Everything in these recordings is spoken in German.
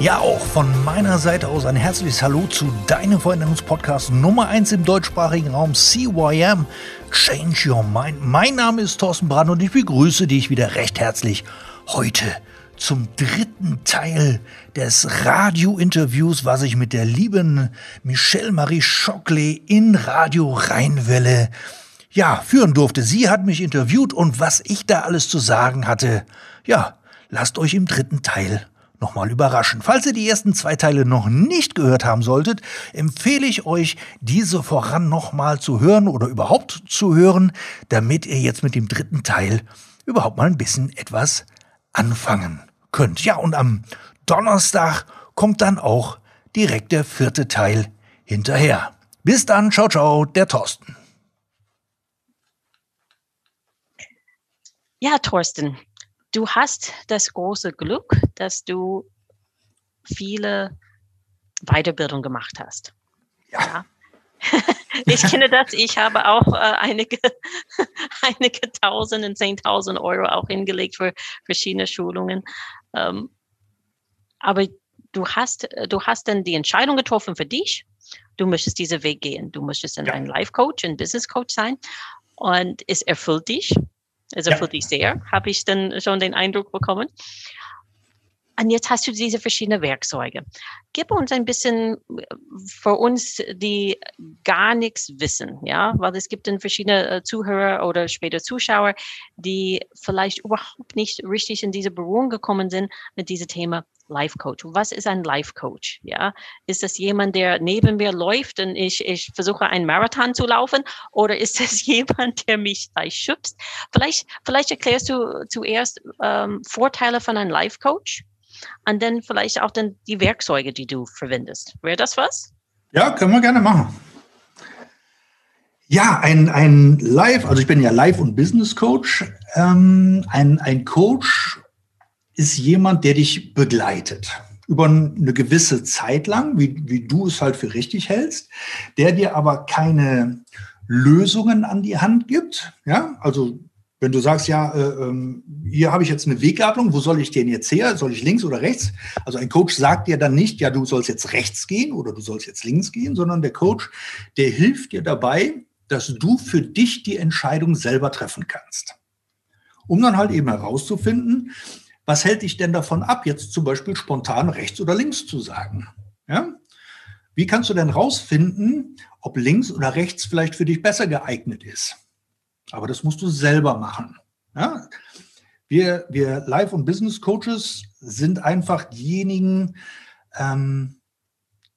Ja, auch von meiner Seite aus ein herzliches Hallo zu deinem Veränderungspodcast Nummer 1 im deutschsprachigen Raum CYM Change Your Mind. Mein Name ist Thorsten Brand und ich begrüße dich wieder recht herzlich heute zum dritten Teil des Radiointerviews, was ich mit der lieben Michelle Marie Schockley in Radio Rheinwelle ja, führen durfte. Sie hat mich interviewt und was ich da alles zu sagen hatte, ja, lasst euch im dritten Teil nochmal überraschen. Falls ihr die ersten zwei Teile noch nicht gehört haben solltet, empfehle ich euch, diese voran nochmal zu hören oder überhaupt zu hören, damit ihr jetzt mit dem dritten Teil überhaupt mal ein bisschen etwas anfangen könnt. Ja, und am Donnerstag kommt dann auch direkt der vierte Teil hinterher. Bis dann, ciao, ciao, der Thorsten. Ja, Thorsten, du hast das große Glück, dass du viele Weiterbildung gemacht hast. Ja. ja. ich kenne das. Ich habe auch äh, einige, einige Tausend und Zehntausend Euro auch hingelegt für verschiedene Schulungen. Ähm, aber du hast, du hast dann die Entscheidung getroffen für dich. Du möchtest diesen Weg gehen. Du möchtest dann ja. ein Life Coach, ein Business Coach sein. Und es erfüllt dich. Erfüllt ja. dich sehr, habe ich dann schon den Eindruck bekommen. Und jetzt hast du diese verschiedenen Werkzeuge. Gib uns ein bisschen für uns, die gar nichts wissen, ja, weil es gibt dann verschiedene äh, Zuhörer oder später Zuschauer, die vielleicht überhaupt nicht richtig in diese Berührung gekommen sind mit diesem Thema Life Coach. Was ist ein Life Coach? Ja, ist das jemand, der neben mir läuft und ich, ich versuche einen Marathon zu laufen oder ist das jemand, der mich gleich schubst? Vielleicht, vielleicht erklärst du zuerst ähm, Vorteile von einem Life Coach und dann vielleicht auch dann die Werkzeuge, die du verwendest. Wäre das was? Ja, können wir gerne machen. Ja, ein, ein Live, also ich bin ja Live- und Business Coach. Ähm, ein, ein Coach ist jemand, der dich begleitet über eine gewisse Zeit lang, wie, wie du es halt für richtig hältst, der dir aber keine Lösungen an die Hand gibt. Ja, also wenn du sagst, ja, äh, ähm, hier habe ich jetzt eine Weggabelung, wo soll ich denn jetzt her? Soll ich links oder rechts? Also ein Coach sagt dir dann nicht, ja, du sollst jetzt rechts gehen oder du sollst jetzt links gehen, sondern der Coach, der hilft dir dabei, dass du für dich die Entscheidung selber treffen kannst. Um dann halt eben herauszufinden, was hält dich denn davon ab, jetzt zum Beispiel spontan rechts oder links zu sagen? Ja? Wie kannst du denn rausfinden, ob links oder rechts vielleicht für dich besser geeignet ist? Aber das musst du selber machen. Ja? Wir, wir Life- und Business Coaches sind einfach diejenigen, ähm,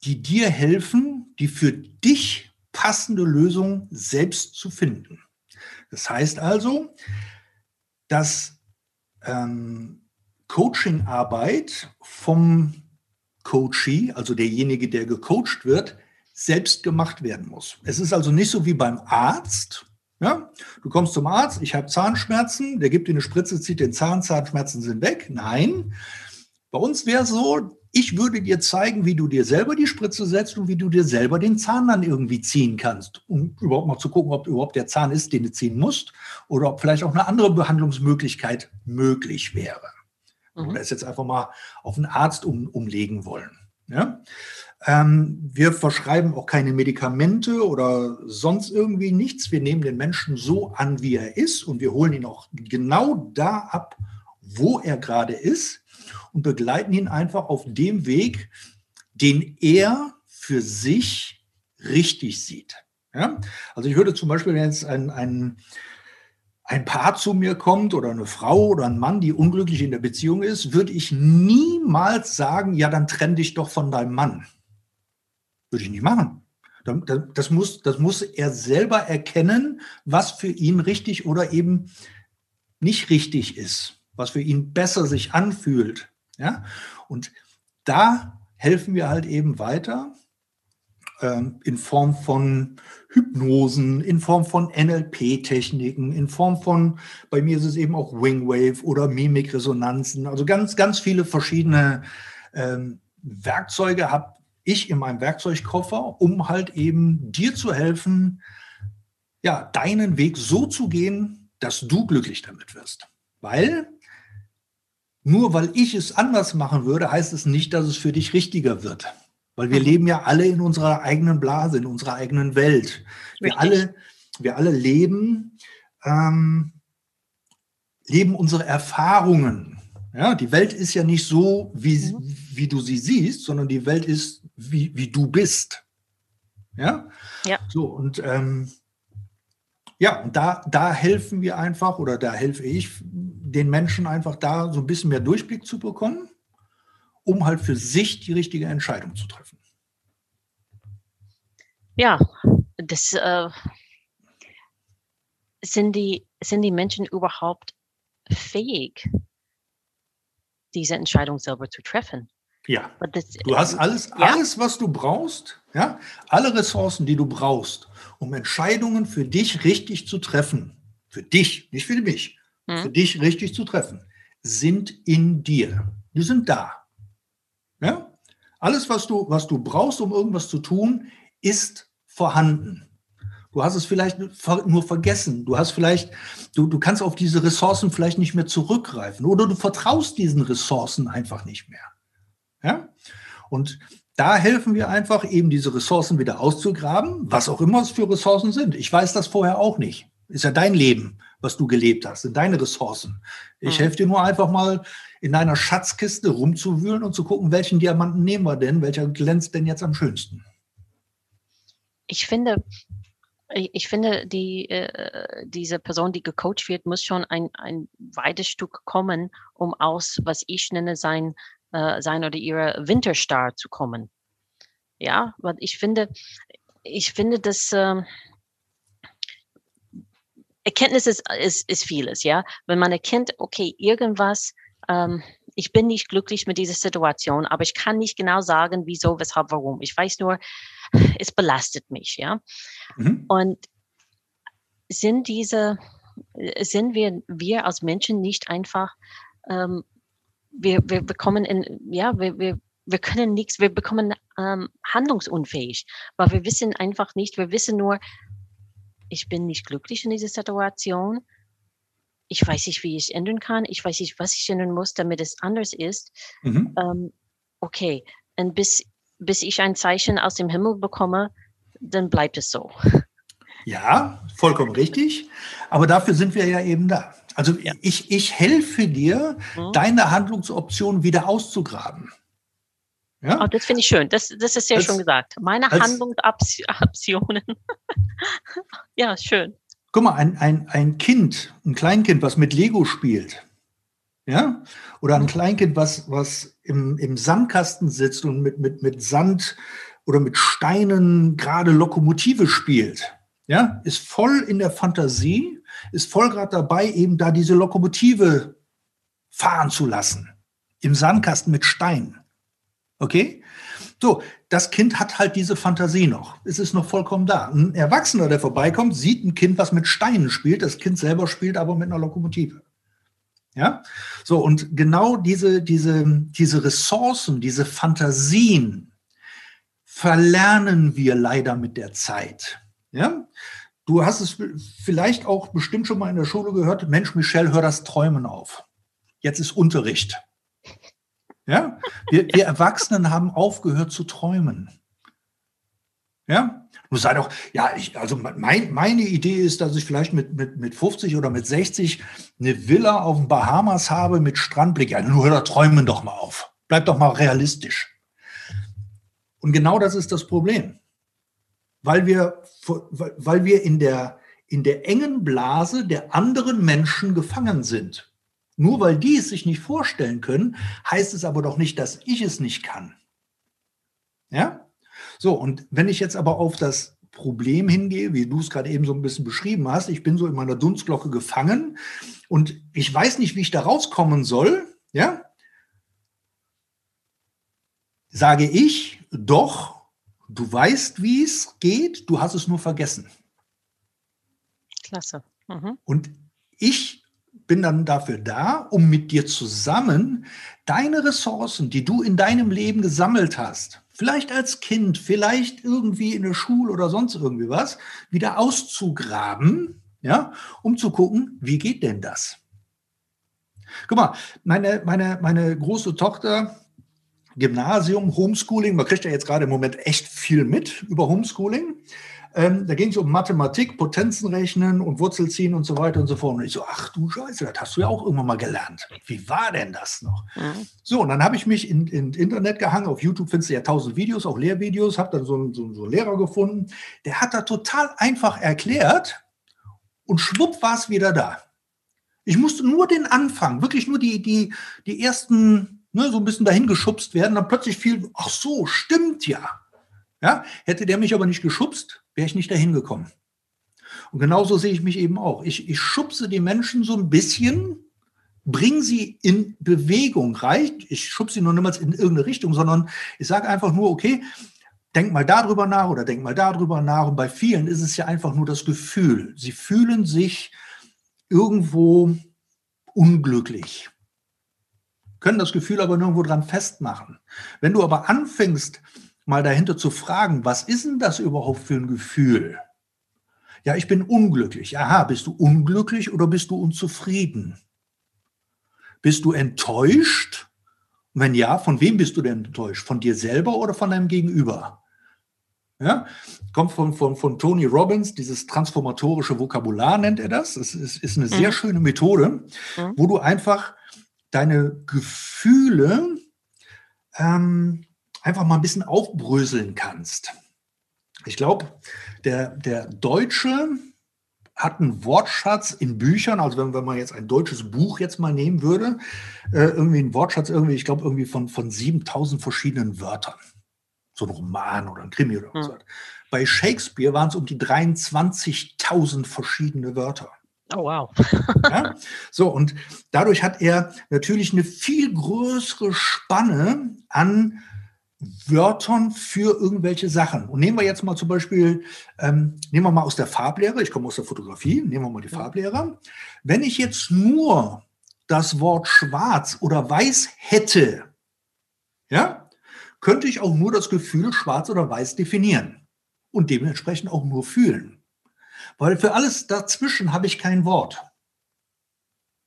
die dir helfen, die für dich passende Lösung selbst zu finden. Das heißt also, dass ähm, Coachingarbeit vom Coachee, also derjenige, der gecoacht wird, selbst gemacht werden muss. Es ist also nicht so wie beim Arzt, ja? Du kommst zum Arzt, ich habe Zahnschmerzen, der gibt dir eine Spritze, zieht den Zahn, Zahnschmerzen sind weg. Nein, bei uns wäre so, ich würde dir zeigen, wie du dir selber die Spritze setzt und wie du dir selber den Zahn dann irgendwie ziehen kannst, um überhaupt mal zu gucken, ob überhaupt der Zahn ist, den du ziehen musst, oder ob vielleicht auch eine andere Behandlungsmöglichkeit möglich wäre. Mhm. Oder es jetzt einfach mal auf einen Arzt um, umlegen wollen. Ja? Ähm, wir verschreiben auch keine Medikamente oder sonst irgendwie nichts. Wir nehmen den Menschen so an, wie er ist und wir holen ihn auch genau da ab, wo er gerade ist und begleiten ihn einfach auf dem Weg, den er für sich richtig sieht. Ja? Also ich würde zum Beispiel, wenn jetzt ein, ein, ein Paar zu mir kommt oder eine Frau oder ein Mann, die unglücklich in der Beziehung ist, würde ich niemals sagen, ja, dann trenn dich doch von deinem Mann. Würde ich nicht machen. Das muss, das muss er selber erkennen, was für ihn richtig oder eben nicht richtig ist, was für ihn besser sich anfühlt. Ja? Und da helfen wir halt eben weiter. ähm, in Form von Hypnosen, in Form von NLP-Techniken, in Form von, bei mir ist es eben auch Wingwave oder Mimikresonanzen, also ganz, ganz viele verschiedene ähm, Werkzeuge habe ich in meinem Werkzeugkoffer, um halt eben dir zu helfen, ja, deinen Weg so zu gehen, dass du glücklich damit wirst. Weil nur weil ich es anders machen würde, heißt es nicht, dass es für dich richtiger wird. Weil wir mhm. leben ja alle in unserer eigenen Blase, in unserer eigenen Welt. Wir alle, wir alle leben, ähm, leben unsere Erfahrungen. Ja, die Welt ist ja nicht so, wie, mhm. wie du sie siehst, sondern die Welt ist, wie, wie du bist. Ja? Ja. So, und ähm, ja, und da, da helfen wir einfach oder da helfe ich den Menschen einfach da so ein bisschen mehr Durchblick zu bekommen, um halt für sich die richtige Entscheidung zu treffen. Ja, das äh, sind, die, sind die Menschen überhaupt fähig, diese Entscheidung selber zu treffen? Ja. Das, du hast alles, ja? alles, was du brauchst, ja, alle Ressourcen, die du brauchst, um Entscheidungen für dich richtig zu treffen, für dich, nicht für mich, hm. für dich richtig zu treffen, sind in dir. Die sind da. Ja? Alles, was du, was du brauchst, um irgendwas zu tun, ist vorhanden. Du hast es vielleicht nur vergessen. Du hast vielleicht, du, du kannst auf diese Ressourcen vielleicht nicht mehr zurückgreifen oder du vertraust diesen Ressourcen einfach nicht mehr. Ja? Und da helfen wir einfach, eben diese Ressourcen wieder auszugraben, was auch immer es für Ressourcen sind. Ich weiß das vorher auch nicht. Ist ja dein Leben, was du gelebt hast, sind deine Ressourcen. Ich mhm. helfe dir nur einfach mal in deiner Schatzkiste rumzuwühlen und zu gucken, welchen Diamanten nehmen wir denn, welcher glänzt denn jetzt am schönsten. Ich finde, ich finde, die, äh, diese Person, die gecoacht wird, muss schon ein, ein weites Stück kommen, um aus, was ich nenne, sein äh, sein oder ihre Winterstar zu kommen. Ja, weil ich finde, ich finde, dass ähm, Erkenntnis ist, ist, ist vieles, ja. Wenn man erkennt, okay, irgendwas, ähm, ich bin nicht glücklich mit dieser Situation, aber ich kann nicht genau sagen, wieso, weshalb, warum. Ich weiß nur, es belastet mich, ja. Mhm. Und sind diese, sind wir, wir als Menschen nicht einfach ähm, wir, wir bekommen in, ja, wir, wir, wir können nichts, wir bekommen ähm, handlungsunfähig, weil wir wissen einfach nicht, wir wissen nur, ich bin nicht glücklich in dieser Situation. Ich weiß nicht, wie ich es ändern kann. Ich weiß nicht, was ich ändern muss, damit es anders ist. Mhm. Ähm, okay, und bis, bis ich ein Zeichen aus dem Himmel bekomme, dann bleibt es so. Ja, vollkommen richtig. Aber dafür sind wir ja eben da. Also ja. ich, ich helfe dir, mhm. deine Handlungsoptionen wieder auszugraben. Ja? Oh, das finde ich schön. Das, das ist ja als, schon gesagt. Meine Handlungsoptionen. ja, schön. Guck mal, ein, ein, ein Kind, ein Kleinkind, was mit Lego spielt, ja, oder ein mhm. Kleinkind, was, was im, im Sandkasten sitzt und mit, mit, mit Sand oder mit Steinen gerade Lokomotive spielt, ja, ist voll in der Fantasie ist voll gerade dabei, eben da diese Lokomotive fahren zu lassen. Im Sandkasten mit Stein. Okay? So, das Kind hat halt diese Fantasie noch. Es ist noch vollkommen da. Ein Erwachsener, der vorbeikommt, sieht ein Kind, was mit Steinen spielt. Das Kind selber spielt aber mit einer Lokomotive. Ja? So, und genau diese, diese, diese Ressourcen, diese Fantasien verlernen wir leider mit der Zeit. Ja? Du hast es vielleicht auch bestimmt schon mal in der Schule gehört, Mensch, Michel, hör das Träumen auf. Jetzt ist Unterricht. Ja? Wir, wir Erwachsenen haben aufgehört zu träumen. Ja? Du sagst doch, ja, ich, also mein, meine Idee ist, dass ich vielleicht mit, mit, mit 50 oder mit 60 eine Villa auf den Bahamas habe mit Strandblick. Ja, nur da träumen doch mal auf. Bleib doch mal realistisch. Und genau das ist das Problem weil wir, weil wir in, der, in der engen Blase der anderen Menschen gefangen sind. Nur weil die es sich nicht vorstellen können, heißt es aber doch nicht, dass ich es nicht kann. Ja? So, und wenn ich jetzt aber auf das Problem hingehe, wie du es gerade eben so ein bisschen beschrieben hast, ich bin so in meiner Dunstglocke gefangen und ich weiß nicht, wie ich da rauskommen soll, ja? Sage ich, doch, Du weißt, wie es geht, du hast es nur vergessen. Klasse. Mhm. Und ich bin dann dafür da, um mit dir zusammen deine Ressourcen, die du in deinem Leben gesammelt hast, vielleicht als Kind, vielleicht irgendwie in der Schule oder sonst irgendwie was, wieder auszugraben, ja, um zu gucken, wie geht denn das? Guck mal, meine, meine, meine große Tochter, Gymnasium, Homeschooling, man kriegt ja jetzt gerade im Moment echt viel mit über Homeschooling. Ähm, da ging es um Mathematik, Potenzen rechnen und Wurzel ziehen und so weiter und so fort. Und ich so, ach du Scheiße, das hast du ja auch irgendwann mal gelernt. Wie war denn das noch? Mhm. So, und dann habe ich mich in, in Internet gehangen. Auf YouTube findest du ja tausend Videos, auch Lehrvideos. Habe dann so einen, so, so einen Lehrer gefunden. Der hat da total einfach erklärt und schwupp war es wieder da. Ich musste nur den Anfang, wirklich nur die, die, die ersten, ne, so ein bisschen dahin geschubst werden. Dann plötzlich fiel, ach so, stimmt ja. Ja, hätte der mich aber nicht geschubst, wäre ich nicht dahin gekommen. Und genauso sehe ich mich eben auch. Ich, ich schubse die Menschen so ein bisschen, bringe sie in Bewegung. Reicht, ich schubse sie noch niemals in irgendeine Richtung, sondern ich sage einfach nur, okay, denk mal darüber nach oder denk mal darüber nach. Und bei vielen ist es ja einfach nur das Gefühl. Sie fühlen sich irgendwo unglücklich, können das Gefühl aber nirgendwo dran festmachen. Wenn du aber anfängst, mal dahinter zu fragen, was ist denn das überhaupt für ein Gefühl? Ja, ich bin unglücklich. Aha, bist du unglücklich oder bist du unzufrieden? Bist du enttäuscht? wenn ja, von wem bist du denn enttäuscht? Von dir selber oder von deinem Gegenüber? Ja, kommt von, von, von Tony Robbins, dieses transformatorische Vokabular nennt er das. Es ist, ist eine sehr mhm. schöne Methode, mhm. wo du einfach deine Gefühle ähm, einfach mal ein bisschen aufbröseln kannst. Ich glaube, der, der Deutsche hat einen Wortschatz in Büchern, also wenn, wenn man jetzt ein deutsches Buch jetzt mal nehmen würde, äh, irgendwie einen Wortschatz irgendwie, ich glaube irgendwie von, von 7000 verschiedenen Wörtern. So ein Roman oder ein Krimi oder was. Hm. Bei Shakespeare waren es um die 23.000 verschiedene Wörter. Oh, wow. ja? So, und dadurch hat er natürlich eine viel größere Spanne an Wörtern für irgendwelche Sachen. Und nehmen wir jetzt mal zum Beispiel, ähm, nehmen wir mal aus der Farblehre, ich komme aus der Fotografie, nehmen wir mal die Farblehre. Wenn ich jetzt nur das Wort schwarz oder weiß hätte, ja, könnte ich auch nur das Gefühl schwarz oder weiß definieren und dementsprechend auch nur fühlen. Weil für alles dazwischen habe ich kein Wort.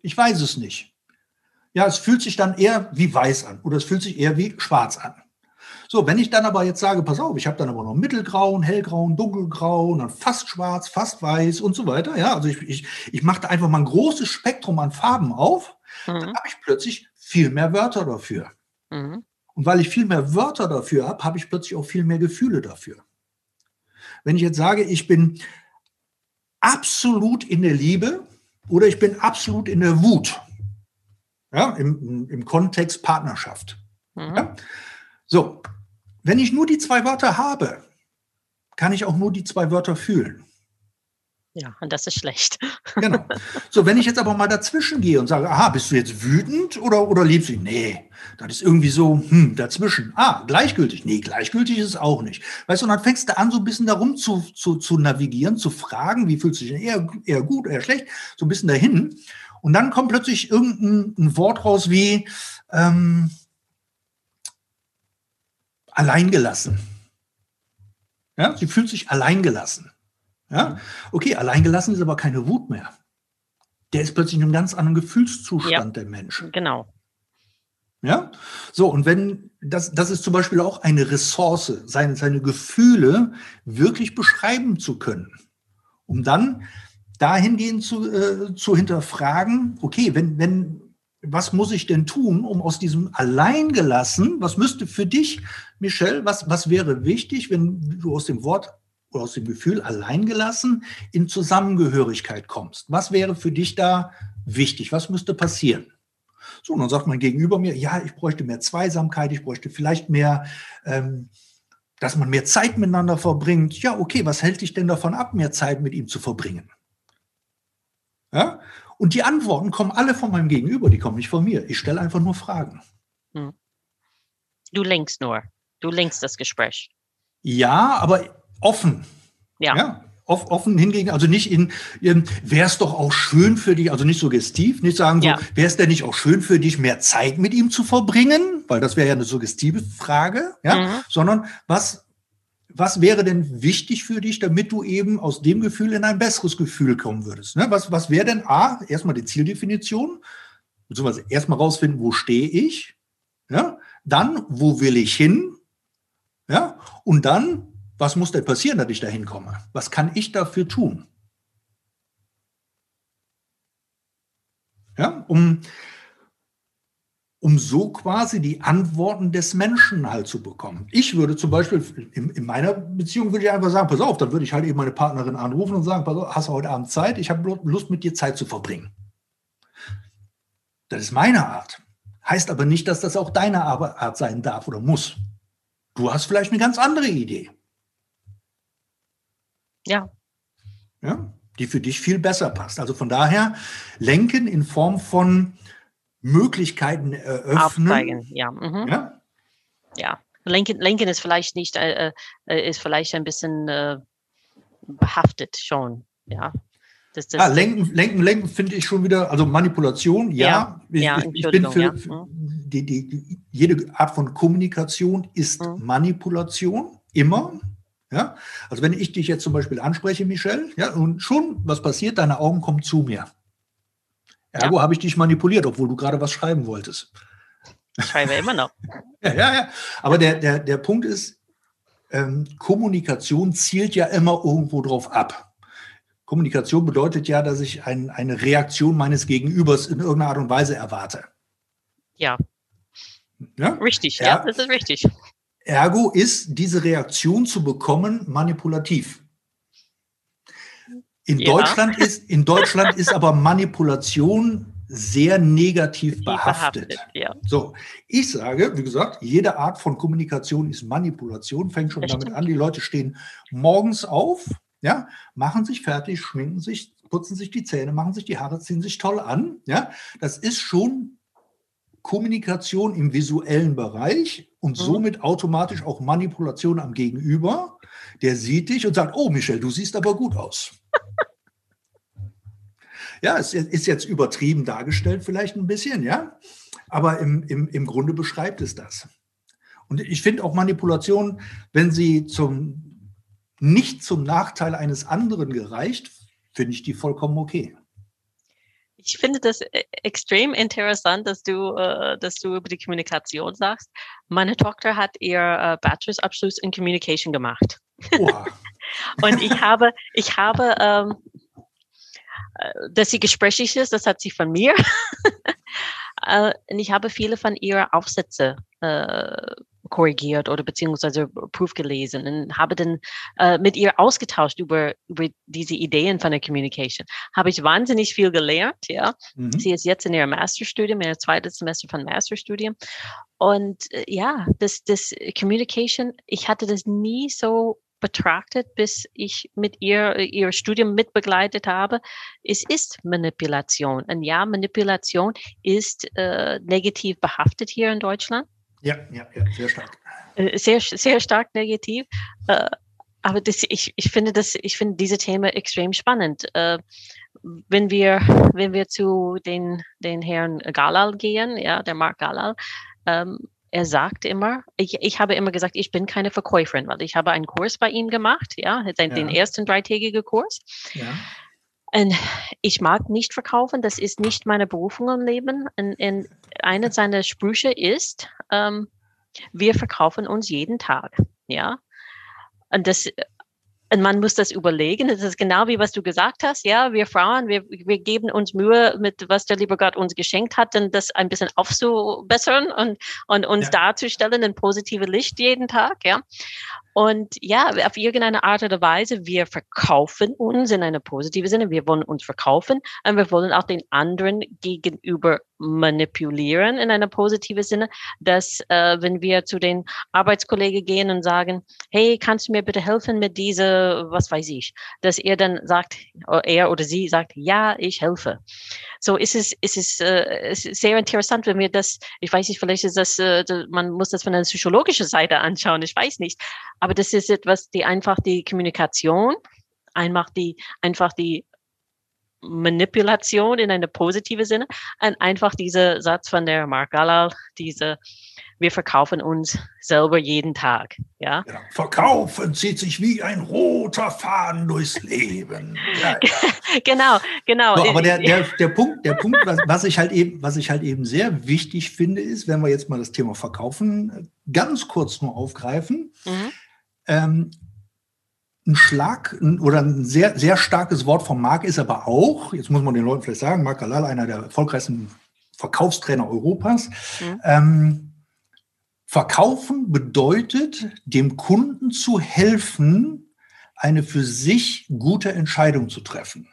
Ich weiß es nicht. Ja, es fühlt sich dann eher wie weiß an oder es fühlt sich eher wie schwarz an. So, wenn ich dann aber jetzt sage, pass auf, ich habe dann aber noch mittelgrauen, hellgrauen, dunkelgrauen, dann fast schwarz, fast weiß und so weiter. Ja, also ich, ich, ich mache da einfach mal ein großes Spektrum an Farben auf, mhm. dann habe ich plötzlich viel mehr Wörter dafür. Mhm. Und weil ich viel mehr Wörter dafür habe, habe ich plötzlich auch viel mehr Gefühle dafür. Wenn ich jetzt sage, ich bin absolut in der Liebe oder ich bin absolut in der Wut, ja, im, im Kontext Partnerschaft. Mhm. Ja? So, wenn ich nur die zwei Wörter habe, kann ich auch nur die zwei Wörter fühlen. Ja, und das ist schlecht. Genau. So, wenn ich jetzt aber mal dazwischen gehe und sage, aha, bist du jetzt wütend oder, oder liebst du? Nee, das ist irgendwie so, hm, dazwischen. Ah, gleichgültig. Nee, gleichgültig ist es auch nicht. Weißt du, und dann fängst du an, so ein bisschen darum zu, zu, zu navigieren, zu fragen, wie fühlst du dich denn eher, eher gut, eher schlecht, so ein bisschen dahin. Und dann kommt plötzlich irgendein Wort raus wie, ähm, alleingelassen. Ja, sie fühlt sich alleingelassen. Ja, okay, alleingelassen ist aber keine Wut mehr. Der ist plötzlich in einem ganz anderen Gefühlszustand ja, der Menschen. Genau. Ja, so, und wenn, das, das ist zum Beispiel auch eine Ressource, seine, seine Gefühle wirklich beschreiben zu können, um dann dahingehend zu, äh, zu hinterfragen, okay, wenn, wenn, was muss ich denn tun, um aus diesem Alleingelassen, was müsste für dich, Michelle, was, was wäre wichtig, wenn du aus dem Wort oder aus dem Gefühl alleingelassen in Zusammengehörigkeit kommst? Was wäre für dich da wichtig? Was müsste passieren? So, und dann sagt man gegenüber mir, ja, ich bräuchte mehr Zweisamkeit, ich bräuchte vielleicht mehr, ähm, dass man mehr Zeit miteinander verbringt. Ja, okay, was hält dich denn davon ab, mehr Zeit mit ihm zu verbringen? Ja? Und die Antworten kommen alle von meinem Gegenüber, die kommen nicht von mir. Ich stelle einfach nur Fragen. Hm. Du lenkst nur. Du lenkst das Gespräch. Ja, aber offen. Ja. ja offen hingegen, also nicht in, wäre es doch auch schön für dich, also nicht suggestiv, nicht sagen so, ja. wäre es denn nicht auch schön für dich, mehr Zeit mit ihm zu verbringen, weil das wäre ja eine suggestive Frage, ja, mhm. sondern was, was wäre denn wichtig für dich, damit du eben aus dem Gefühl in ein besseres Gefühl kommen würdest? Ne? Was, was wäre denn A, erstmal die Zieldefinition, beziehungsweise erstmal rausfinden, wo stehe ich, ja, dann, wo will ich hin, ja, und dann, was muss denn passieren, dass ich da hinkomme? Was kann ich dafür tun? Ja, um, um so quasi die Antworten des Menschen halt zu bekommen. Ich würde zum Beispiel in, in, meiner Beziehung würde ich einfach sagen, pass auf, dann würde ich halt eben meine Partnerin anrufen und sagen, pass auf, hast du heute Abend Zeit? Ich habe Lust, mit dir Zeit zu verbringen. Das ist meine Art. Heißt aber nicht, dass das auch deine Art sein darf oder muss. Du hast vielleicht eine ganz andere Idee. Ja. Ja, die für dich viel besser passt. Also von daher lenken in Form von Möglichkeiten eröffnen. Aufzeigen, ja. Mhm. Ja. ja. Lenken, lenken ist vielleicht nicht, äh, äh, ist vielleicht ein bisschen äh, behaftet schon, ja. Das, das, ja, lenken, lenken, lenken finde ich schon wieder, also Manipulation, ja. ja, ich, ich, bin für, ja. Mhm. die, die, jede Art von Kommunikation ist mhm. Manipulation, immer. Ja? Also wenn ich dich jetzt zum Beispiel anspreche, Michelle, ja, und schon was passiert, deine Augen kommen zu mir. Ergo ja. habe ich dich manipuliert, obwohl du gerade was schreiben wolltest. Ich schreibe immer noch. ja, ja, ja. Aber der, der, der Punkt ist, ähm, Kommunikation zielt ja immer irgendwo drauf ab. Kommunikation bedeutet ja, dass ich ein, eine Reaktion meines Gegenübers in irgendeiner Art und Weise erwarte. Ja. ja? Richtig, ja, ja das ist richtig. Ergo ist diese Reaktion zu bekommen manipulativ. In, ja. Deutschland ist, in Deutschland ist aber Manipulation sehr negativ behaftet. behaftet ja. So, ich sage, wie gesagt, jede Art von Kommunikation ist Manipulation, fängt schon das damit stimmt. an. Die Leute stehen morgens auf, ja, machen sich fertig, schminken sich, putzen sich die Zähne, machen sich die Haare, ziehen sich toll an. Ja, das ist schon Kommunikation im visuellen Bereich und mhm. somit automatisch auch Manipulation am Gegenüber. Der sieht dich und sagt, oh Michelle, du siehst aber gut aus. Ja, es ist jetzt übertrieben dargestellt vielleicht ein bisschen, ja, aber im, im, im Grunde beschreibt es das. Und ich finde auch Manipulation, wenn sie zum, nicht zum Nachteil eines anderen gereicht, finde ich die vollkommen okay ich finde das äh, extrem interessant, dass du, äh, dass du über die Kommunikation sagst. Meine Tochter hat ihr äh, Bachelorabschluss in Communication gemacht. und ich habe, ich habe, ähm, äh, dass sie gesprächig ist, das hat sie von mir. äh, und ich habe viele von ihren Aufsätze äh, korrigiert oder beziehungsweise Proof gelesen und habe dann äh, mit ihr ausgetauscht über, über diese Ideen von der Communication. Habe ich wahnsinnig viel gelernt, ja. Mhm. Sie ist jetzt in ihrem Masterstudium, in ihrem zweiten Semester von Masterstudium. Und äh, ja, das, das Communication, ich hatte das nie so betrachtet, bis ich mit ihr ihr Studium mitbegleitet habe. Es ist Manipulation. Und ja, Manipulation ist äh, negativ behaftet hier in Deutschland. Ja, ja, ja, sehr stark. Äh, sehr, sehr stark negativ. Äh, aber das, ich, ich finde das, ich finde diese Themen extrem spannend. Äh, wenn wir, wenn wir zu den, den Herrn Galal gehen, ja, der Mark Galal, ähm, er sagt immer, ich, ich habe immer gesagt, ich bin keine Verkäuferin, weil ich habe einen Kurs bei ihm gemacht, ja, den, ja. den ersten dreitägigen Kurs. Ja. Und ich mag nicht verkaufen, das ist nicht meine Berufung im Leben. Und, und eine seiner Sprüche ist, ähm, wir verkaufen uns jeden Tag. Ja. Und das, und man muss das überlegen. Das ist genau wie was du gesagt hast. Ja, wir Frauen, wir, wir geben uns Mühe mit, was der liebe Gott uns geschenkt hat, denn das ein bisschen aufzubessern und, und uns ja. darzustellen in positive Licht jeden Tag. Ja. Und ja, auf irgendeine Art oder Weise, wir verkaufen uns in einer positiven Sinne. Wir wollen uns verkaufen und wir wollen auch den anderen gegenüber manipulieren in einer positiven Sinne, dass äh, wenn wir zu den Arbeitskollegen gehen und sagen, hey, kannst du mir bitte helfen mit dieser, was weiß ich, dass er dann sagt, er oder sie sagt, ja, ich helfe. So ist es, ist es, äh, ist sehr interessant, wenn wir das, ich weiß nicht, vielleicht ist das, äh, man muss das von der psychologischen Seite anschauen, ich weiß nicht, aber das ist etwas, die einfach die Kommunikation, einfach die, einfach die Manipulation in eine positive Sinne, und einfach dieser Satz von der Mark Galal, diese wir verkaufen uns selber jeden Tag. Ja? ja? verkaufen zieht sich wie ein roter Faden durchs Leben. Ja, ja. genau, genau. So, aber der, der, der Punkt, der Punkt was, was, ich halt eben, was ich halt eben sehr wichtig finde, ist, wenn wir jetzt mal das Thema Verkaufen ganz kurz nur aufgreifen. Mhm. Ähm, ein Schlag oder ein sehr, sehr starkes Wort vom Marc ist aber auch, jetzt muss man den Leuten vielleicht sagen, Marc Galal, einer der erfolgreichsten Verkaufstrainer Europas, mhm. ähm, Verkaufen bedeutet, dem Kunden zu helfen, eine für sich gute Entscheidung zu treffen.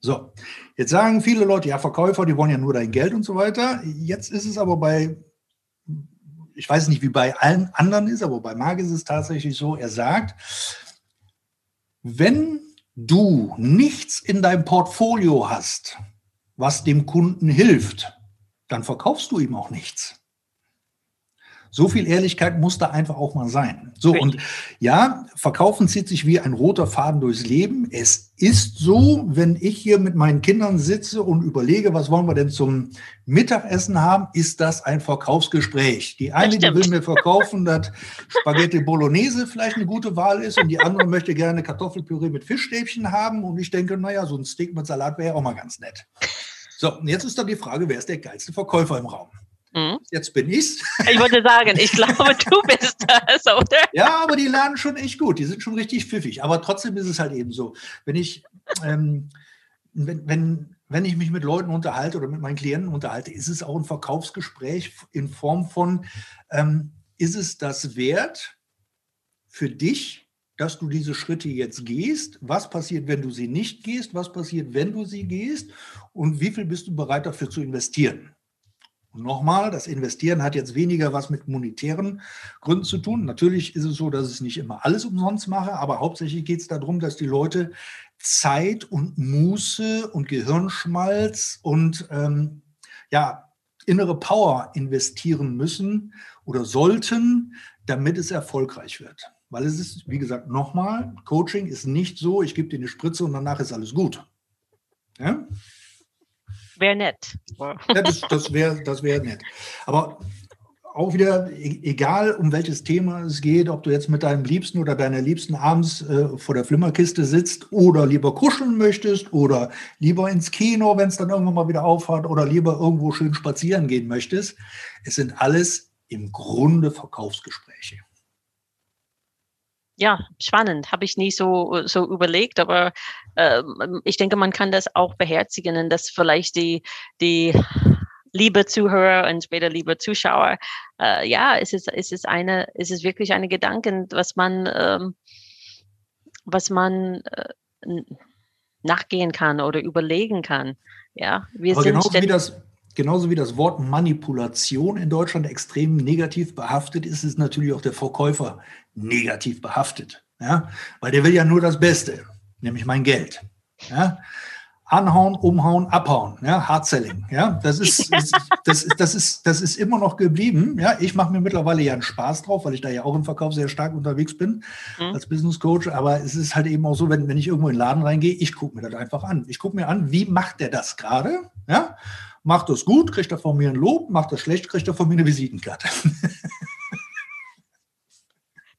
So, jetzt sagen viele Leute, ja, Verkäufer, die wollen ja nur dein Geld und so weiter. Jetzt ist es aber bei, ich weiß nicht, wie bei allen anderen ist, aber bei Marc ist es tatsächlich so, er sagt, wenn du nichts in deinem Portfolio hast, was dem Kunden hilft, dann verkaufst du ihm auch nichts. So viel Ehrlichkeit muss da einfach auch mal sein. So, und ja, Verkaufen zieht sich wie ein roter Faden durchs Leben. Es ist so, wenn ich hier mit meinen Kindern sitze und überlege, was wollen wir denn zum Mittagessen haben, ist das ein Verkaufsgespräch. Die eine, die will mir verkaufen, dass Spaghetti Bolognese vielleicht eine gute Wahl ist und die andere möchte gerne Kartoffelpüree mit Fischstäbchen haben und ich denke, naja, so ein Steak mit Salat wäre auch mal ganz nett. So, und jetzt ist dann die Frage, wer ist der geilste Verkäufer im Raum? Mhm. Jetzt bin ich's. Ich wollte sagen, ich glaube, du bist das, oder? Ja, aber die lernen schon echt gut. Die sind schon richtig pfiffig. Aber trotzdem ist es halt eben so. Wenn ich, ähm, wenn, wenn, wenn ich mich mit Leuten unterhalte oder mit meinen Klienten unterhalte, ist es auch ein Verkaufsgespräch in Form von, ähm, ist es das wert für dich, dass du diese Schritte jetzt gehst? Was passiert, wenn du sie nicht gehst? Was passiert, wenn du sie gehst? Und wie viel bist du bereit dafür zu investieren? Nochmal, das Investieren hat jetzt weniger was mit monetären Gründen zu tun. Natürlich ist es so, dass ich nicht immer alles umsonst mache, aber hauptsächlich geht es darum, dass die Leute Zeit und Muße und Gehirnschmalz und ähm, ja, innere Power investieren müssen oder sollten, damit es erfolgreich wird. Weil es ist, wie gesagt, nochmal, Coaching ist nicht so, ich gebe dir eine Spritze und danach ist alles gut. Ja? Wäre nett. Ja, das das wäre das wär nett. Aber auch wieder, e-, egal um welches Thema es geht, ob du jetzt mit deinem Liebsten oder deiner Liebsten abends äh, vor der Flimmerkiste sitzt oder lieber kuscheln möchtest oder lieber ins Kino, wenn es dann irgendwann mal wieder aufhört oder lieber irgendwo schön spazieren gehen möchtest. Es sind alles im Grunde Verkaufsgespräche ja, spannend. Habe ich nie so, so überlegt, aber äh, ich denke, man kann das auch beherzigen und dass vielleicht die, die liebe Zuhörer und später liebe Zuschauer, äh, ja, es ist, es ist eine, es ist wirklich eine Gedanken, was man, ähm, was man äh, nachgehen kann oder überlegen kann. Ja, wir aber sind genauso wie das genauso wie das Wort Manipulation in Deutschland extrem negativ behaftet ist, ist natürlich auch der Verkäufer negativ behaftet. Ja? Weil der will ja nur das Beste, nämlich mein Geld. Ja? Anhauen, umhauen, abhauen, ja, Hardselling, ja, das ist, das, das, das, ist, das ist immer noch geblieben, ja, ich mache mir mittlerweile ja einen Spaß drauf, weil ich da ja auch im Verkauf sehr stark unterwegs bin, mhm. als Business Coach, aber es ist halt eben auch so, wenn, wenn ich irgendwo in den Laden reingehe, ich gucke mir das einfach an, ich gucke mir an, wie macht der das gerade, ja, macht das gut, kriegt er von mir ein Lob, macht das schlecht, kriegt er von mir eine Visitenkarte.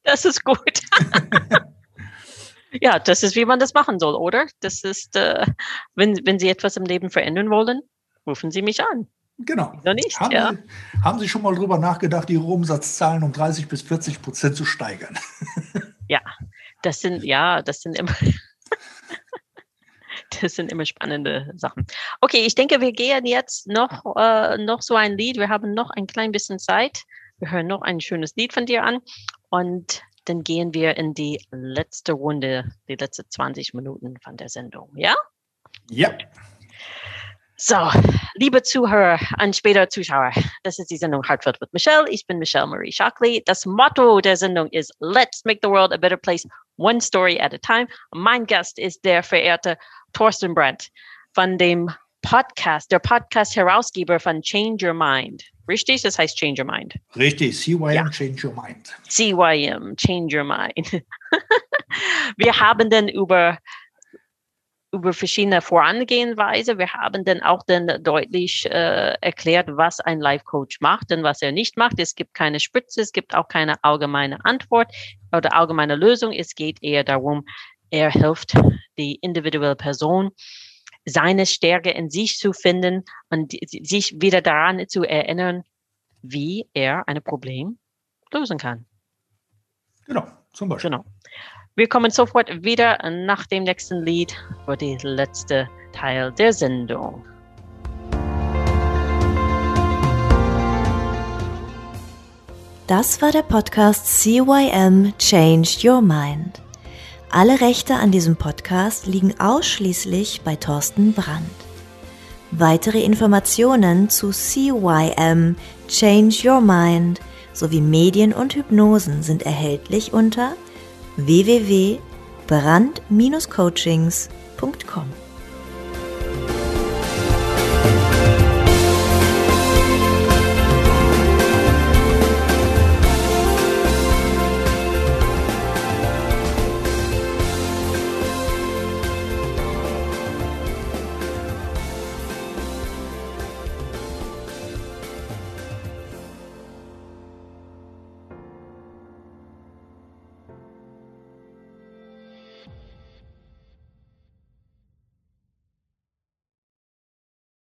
Das ist gut. ja, das ist, wie man das machen soll, oder? Das ist, äh, wenn, wenn Sie etwas im Leben verändern wollen, rufen Sie mich an. Genau. Noch nicht, haben, ja. Sie, haben Sie schon mal darüber nachgedacht, Ihre Umsatzzahlen um 30 bis 40 Prozent zu steigern? ja, das sind, ja, das sind immer. das sind immer spannende Sachen. Okay, ich denke, wir gehen jetzt noch, äh, noch so ein Lied. Wir haben noch ein klein bisschen Zeit. Wir hören noch ein schönes Lied von dir an und dann gehen wir in die letzte Runde, die letzten 20 Minuten von der Sendung. Ja? Ja. So, liebe Zuhörer und später Zuschauer, das ist die Sendung Heartfelt with Michelle. Ich bin Michelle Marie Shockley. Das Motto der Sendung ist Let's make the world a better place, one story at a time. Mein Gast ist der verehrte Thorsten Brandt von dem Podcast, der Podcast-Herausgeber von Change Your Mind. Richtig? Das heißt Change Your Mind. Richtig, CYM, ja. Change Your Mind. CYM, Change Your Mind. wir haben dann über über verschiedene Vorangehenweise. Wir haben dann auch dann deutlich äh, erklärt, was ein Life Coach macht und was er nicht macht. Es gibt keine Spitze, es gibt auch keine allgemeine Antwort oder allgemeine Lösung. Es geht eher darum, er hilft die individuelle Person, seine Stärke in sich zu finden und sich wieder daran zu erinnern, wie er ein Problem lösen kann. Genau, zum Beispiel. Genau. Wir kommen sofort wieder nach dem nächsten Lied für die letzte Teil der Sendung. Das war der Podcast CYM Change Your Mind. Alle Rechte an diesem Podcast liegen ausschließlich bei Thorsten Brandt. Weitere Informationen zu CYM Change Your Mind sowie Medien und Hypnosen sind erhältlich unter www.brand-coachings.com.